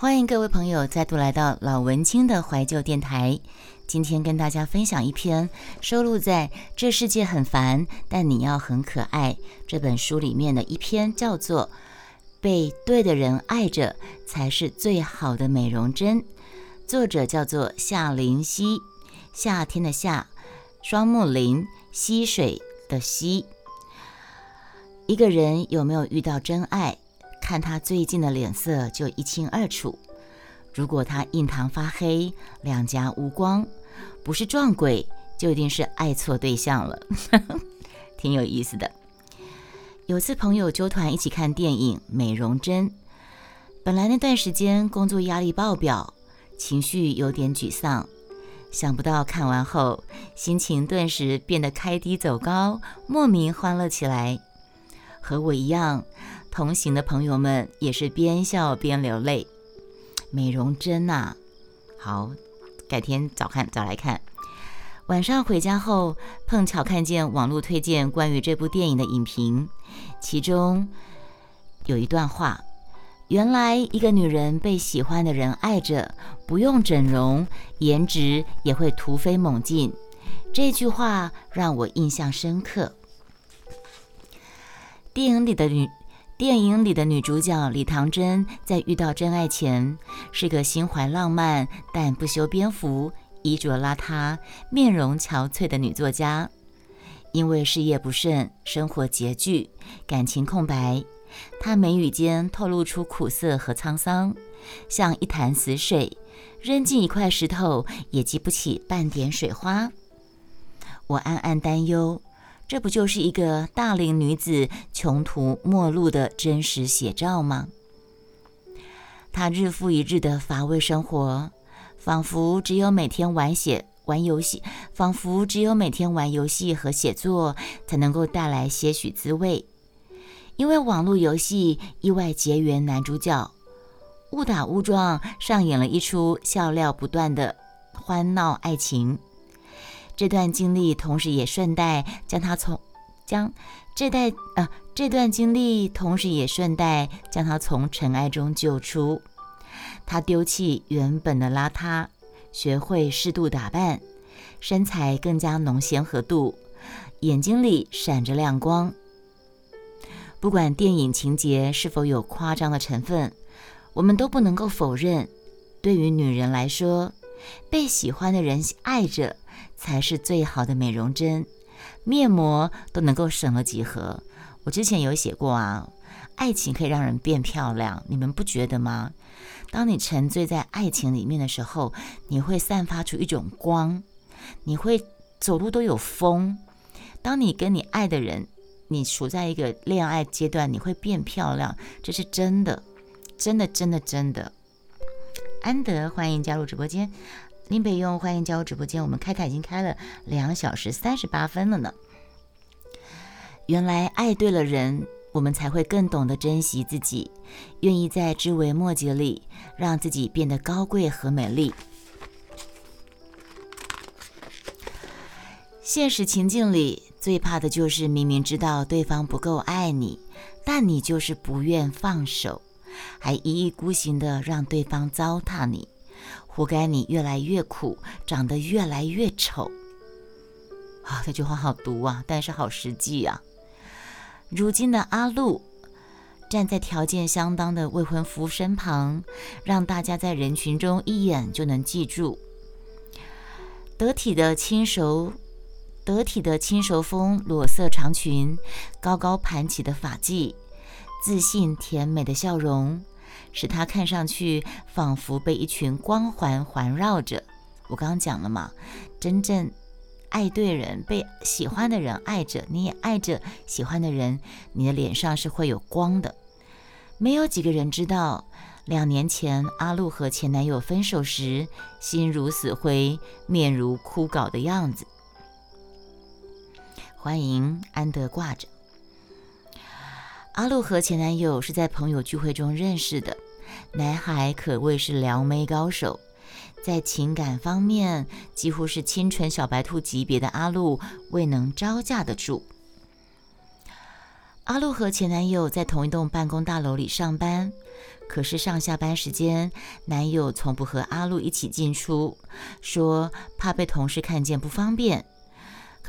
欢迎各位朋友再度来到老文青的怀旧电台。今天跟大家分享一篇收录在《这世界很烦，但你要很可爱》这本书里面的一篇，叫做《被对的人爱着才是最好的美容针》。作者叫做夏林溪，夏天的夏，双木林，溪水的溪。一个人有没有遇到真爱？看他最近的脸色就一清二楚。如果他印堂发黑，两颊无光，不是撞鬼，就一定是爱错对象了。挺有意思的。有次朋友揪团一起看电影《美容针》，本来那段时间工作压力爆表，情绪有点沮丧，想不到看完后心情顿时变得开低走高，莫名欢乐起来。和我一样。同行的朋友们也是边笑边流泪。美容针呐，好，改天早看早来看。晚上回家后，碰巧看见网络推荐关于这部电影的影评，其中有一段话：原来一个女人被喜欢的人爱着，不用整容，颜值也会突飞猛进。这句话让我印象深刻。电影里的女。电影里的女主角李唐真，在遇到真爱前，是个心怀浪漫但不修边幅、衣着邋遢、面容憔悴的女作家。因为事业不顺，生活拮据，感情空白，她眉宇间透露出苦涩和沧桑，像一潭死水，扔进一块石头也激不起半点水花。我暗暗担忧。这不就是一个大龄女子穷途末路的真实写照吗？她日复一日的乏味生活，仿佛只有每天玩写、玩游戏，仿佛只有每天玩游戏和写作才能够带来些许滋味。因为网络游戏意外结缘男主角，误打误撞上演了一出笑料不断的欢闹爱情。这段经历，同时也顺带将他从将这代啊这段经历，同时也顺带将他从尘埃中救出。他丢弃原本的邋遢，学会适度打扮，身材更加浓纤合度，眼睛里闪着亮光。不管电影情节是否有夸张的成分，我们都不能够否认，对于女人来说，被喜欢的人爱着。才是最好的美容针，面膜都能够省了几盒。我之前有写过啊，爱情可以让人变漂亮，你们不觉得吗？当你沉醉在爱情里面的时候，你会散发出一种光，你会走路都有风。当你跟你爱的人，你处在一个恋爱阶段，你会变漂亮，这是真的，真的，真的，真的。安德，欢迎加入直播间。林北用欢迎加入直播间，我们开台已经开了两小时三十八分了呢。原来爱对了人，我们才会更懂得珍惜自己，愿意在枝微末节里让自己变得高贵和美丽。现实情境里最怕的就是明明知道对方不够爱你，但你就是不愿放手，还一意孤行的让对方糟蹋你。活该你越来越苦，长得越来越丑。啊，这句话好毒啊，但是好实际啊。如今的阿路站在条件相当的未婚夫身旁，让大家在人群中一眼就能记住。得体的轻熟，得体的轻熟风裸色长裙，高高盘起的发髻，自信甜美的笑容。使他看上去仿佛被一群光环环绕着。我刚刚讲了嘛，真正爱对人，被喜欢的人爱着，你也爱着喜欢的人，你的脸上是会有光的。没有几个人知道，两年前阿露和前男友分手时，心如死灰，面如枯槁的样子。欢迎安德挂着。阿露和前男友是在朋友聚会中认识的，男孩可谓是撩妹高手，在情感方面几乎是清纯小白兔级别的阿露未能招架得住。阿露和前男友在同一栋办公大楼里上班，可是上下班时间，男友从不和阿露一起进出，说怕被同事看见不方便。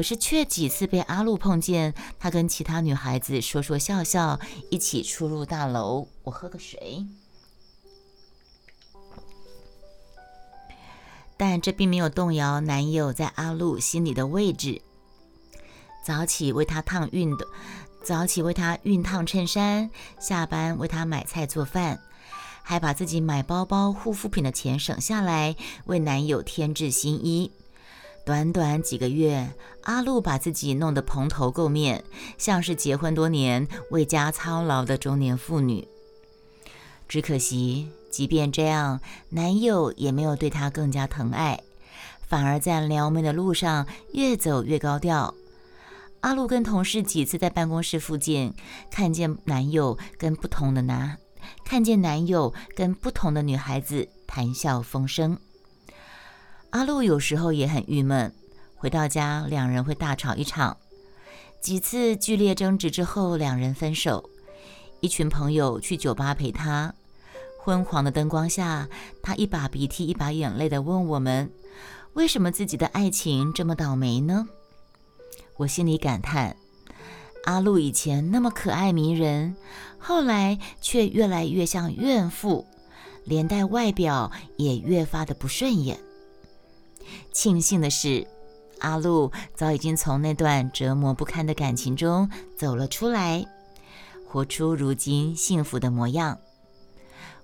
可是却几次被阿露碰见，他跟其他女孩子说说笑笑，一起出入大楼。我喝个水。但这并没有动摇男友在阿露心里的位置。早起为她烫熨的，早起为她熨烫衬衫，下班为她买菜做饭，还把自己买包包、护肤品的钱省下来，为男友添置新衣。短短几个月，阿露把自己弄得蓬头垢面，像是结婚多年、为家操劳的中年妇女。只可惜。即便这样，男友也没有对她更加疼爱，反而在撩妹的路上越走越高调。阿露跟同事几次在办公室附近看见男友跟不同的男，看见男友跟不同的女孩子谈笑风生。阿露有时候也很郁闷，回到家两人会大吵一场，几次剧烈争执之后，两人分手。一群朋友去酒吧陪她。昏黄的灯光下，他一把鼻涕一把眼泪地问我们：“为什么自己的爱情这么倒霉呢？”我心里感叹：阿露以前那么可爱迷人，后来却越来越像怨妇，连带外表也越发的不顺眼。庆幸的是，阿路早已经从那段折磨不堪的感情中走了出来，活出如今幸福的模样。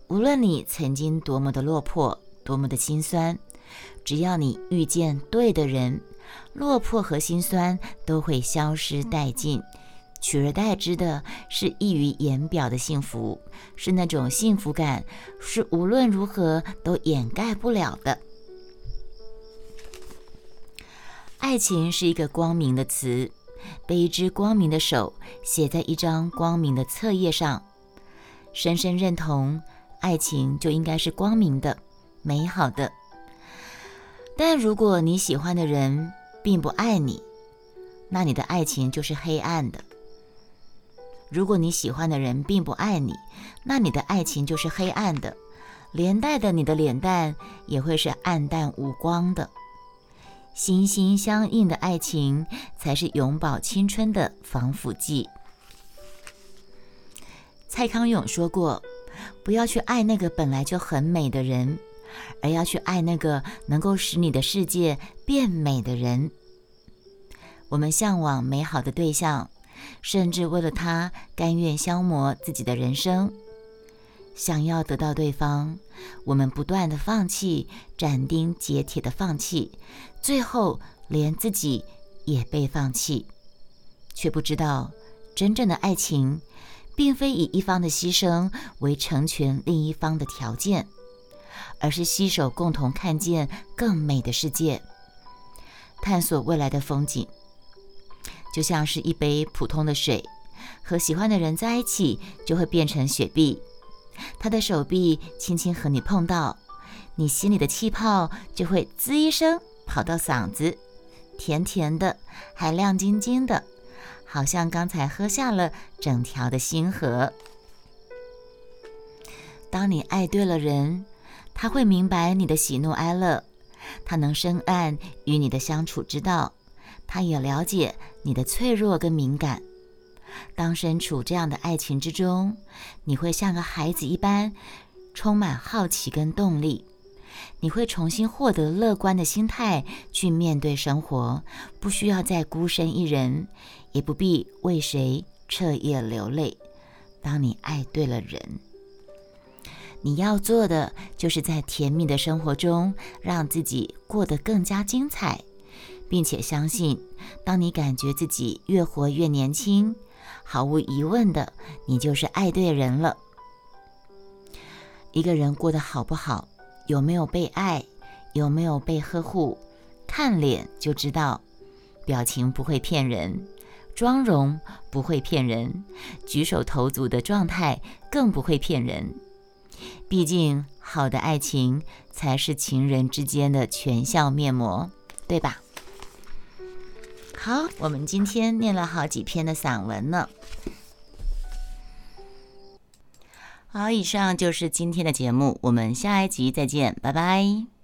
无论你曾经多么的落魄，多么的心酸，只要你遇见对的人，落魄和心酸都会消失殆尽，取而代之的是溢于言表的幸福，是那种幸福感，是无论如何都掩盖不了的。爱情是一个光明的词，被一只光明的手写在一张光明的册页上，深深认同。爱情就应该是光明的、美好的。但如果你喜欢的人并不爱你，那你的爱情就是黑暗的。如果你喜欢的人并不爱你，那你的爱情就是黑暗的，连带的你的脸蛋也会是暗淡无光的。心心相印的爱情才是永葆青春的防腐剂。蔡康永说过。不要去爱那个本来就很美的人，而要去爱那个能够使你的世界变美的人。我们向往美好的对象，甚至为了他甘愿消磨自己的人生。想要得到对方，我们不断的放弃，斩钉截铁的放弃，最后连自己也被放弃，却不知道真正的爱情。并非以一方的牺牲为成全另一方的条件，而是携手共同看见更美的世界，探索未来的风景。就像是一杯普通的水，和喜欢的人在一起，就会变成雪碧。他的手臂轻轻和你碰到，你心里的气泡就会滋一声跑到嗓子，甜甜的，还亮晶晶的。好像刚才喝下了整条的星河。当你爱对了人，他会明白你的喜怒哀乐，他能深谙与你的相处之道，他也了解你的脆弱跟敏感。当身处这样的爱情之中，你会像个孩子一般，充满好奇跟动力。你会重新获得乐观的心态去面对生活，不需要再孤身一人。也不必为谁彻夜流泪。当你爱对了人，你要做的就是在甜蜜的生活中让自己过得更加精彩，并且相信，当你感觉自己越活越年轻，毫无疑问的，你就是爱对人了。一个人过得好不好，有没有被爱，有没有被呵护，看脸就知道，表情不会骗人。妆容不会骗人，举手投足的状态更不会骗人。毕竟，好的爱情才是情人之间的全笑面膜，对吧？好我们今天念了好几篇的散文呢。好以上就是今天的节目我们下一集再见拜拜。